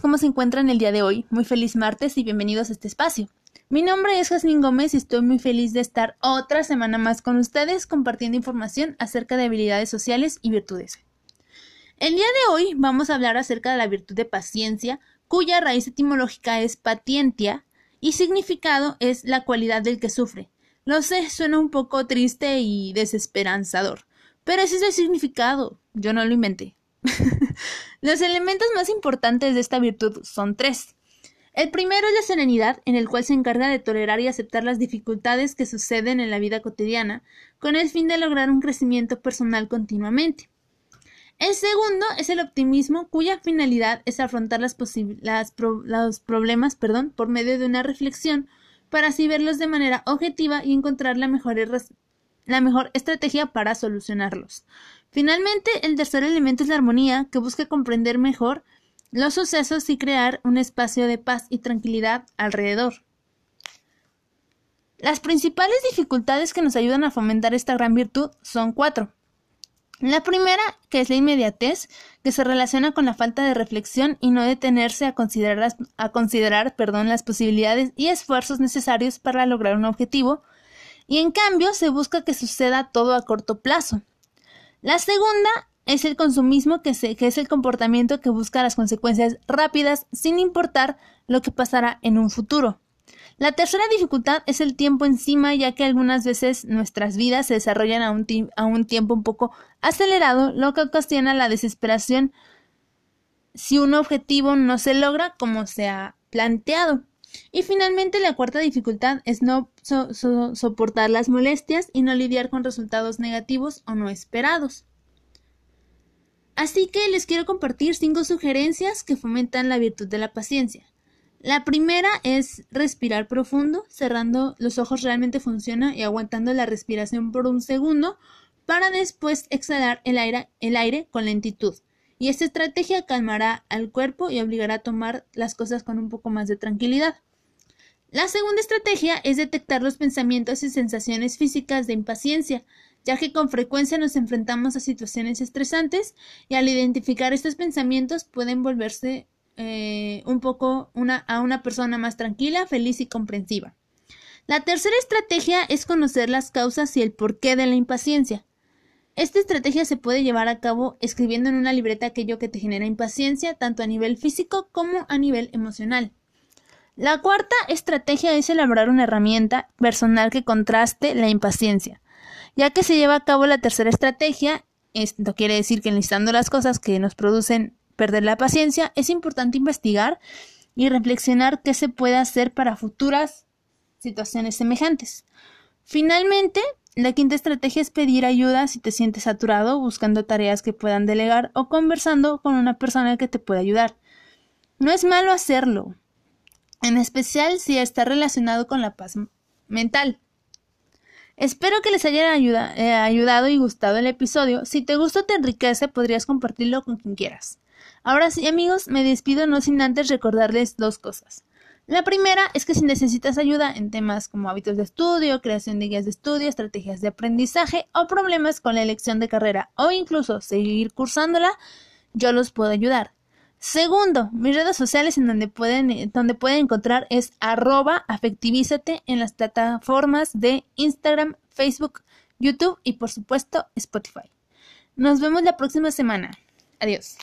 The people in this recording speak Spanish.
¿cómo se encuentran el día de hoy? Muy feliz martes y bienvenidos a este espacio. Mi nombre es Jasmine Gómez y estoy muy feliz de estar otra semana más con ustedes compartiendo información acerca de habilidades sociales y virtudes. El día de hoy vamos a hablar acerca de la virtud de paciencia, cuya raíz etimológica es patientia y significado es la cualidad del que sufre. Lo sé, suena un poco triste y desesperanzador, pero ese es el significado, yo no lo inventé. Los elementos más importantes de esta virtud son tres. El primero es la serenidad, en el cual se encarga de tolerar y aceptar las dificultades que suceden en la vida cotidiana, con el fin de lograr un crecimiento personal continuamente. El segundo es el optimismo, cuya finalidad es afrontar los problemas perdón, por medio de una reflexión, para así verlos de manera objetiva y encontrar la mejor estrategia para solucionarlos. Finalmente, el tercer elemento es la armonía, que busca comprender mejor los sucesos y crear un espacio de paz y tranquilidad alrededor. Las principales dificultades que nos ayudan a fomentar esta gran virtud son cuatro. La primera, que es la inmediatez, que se relaciona con la falta de reflexión y no detenerse a considerar, las, a considerar perdón, las posibilidades y esfuerzos necesarios para lograr un objetivo, y en cambio se busca que suceda todo a corto plazo. La segunda es el consumismo, que, es el comportamiento que busca las consecuencias rápidas sin importar lo que pasará en un futuro. La tercera dificultad es el tiempo encima, ya que algunas veces nuestras vidas se desarrollan a un, a un tiempo un poco acelerado, lo que ocasiona la desesperación si un objetivo no se logra como se ha planteado. Y finalmente la cuarta dificultad es no soportar las molestias y no lidiar con resultados negativos o no esperados. Así que les quiero compartir cinco sugerencias que fomentan la virtud de la paciencia. La primera es respirar profundo, cerrando los ojos realmente funciona y aguantando la respiración por un segundo para después exhalar el aire, con lentitud. Y esta estrategia calmará al cuerpo y obligará a tomar las cosas con un poco más de tranquilidad. La segunda estrategia es detectar los pensamientos y sensaciones físicas de impaciencia, ya que con frecuencia nos enfrentamos a situaciones estresantes y al identificar estos pensamientos pueden volverse eh, un poco a una persona más tranquila, feliz y comprensiva. La tercera estrategia es conocer las causas y el porqué de la impaciencia. Esta estrategia se puede llevar a cabo escribiendo en una libreta aquello que te genera impaciencia, tanto a nivel físico como a nivel emocional. La cuarta estrategia es elaborar una herramienta personal que contraste la impaciencia. Ya que se lleva a cabo la tercera estrategia, esto quiere decir que enlistando las cosas que nos producen perder la paciencia, es importante investigar y reflexionar qué se puede hacer para futuras situaciones semejantes. Finalmente, la quinta estrategia es pedir ayuda si te sientes saturado, buscando tareas que puedan delegar o conversando con una persona que te pueda ayudar. No es malo hacerlo, en especial si está relacionado con la paz mental. Espero que les haya eh, ayudado y gustado el episodio. Si te gusta o te enriquece, podrías compartirlo con quien quieras. Ahora sí, amigos, me despido no sin antes recordarles dos cosas. La primera es que si necesitas ayuda en temas como hábitos de estudio, creación de guías de estudio, estrategias de aprendizaje o problemas con la elección de carrera o incluso seguir cursándola, yo los puedo ayudar. Segundo, mis redes sociales en donde pueden, donde pueden encontrar es arroba afectivízate en las plataformas de Instagram, Facebook, YouTube y por supuesto Spotify. Nos vemos la próxima semana. Adiós.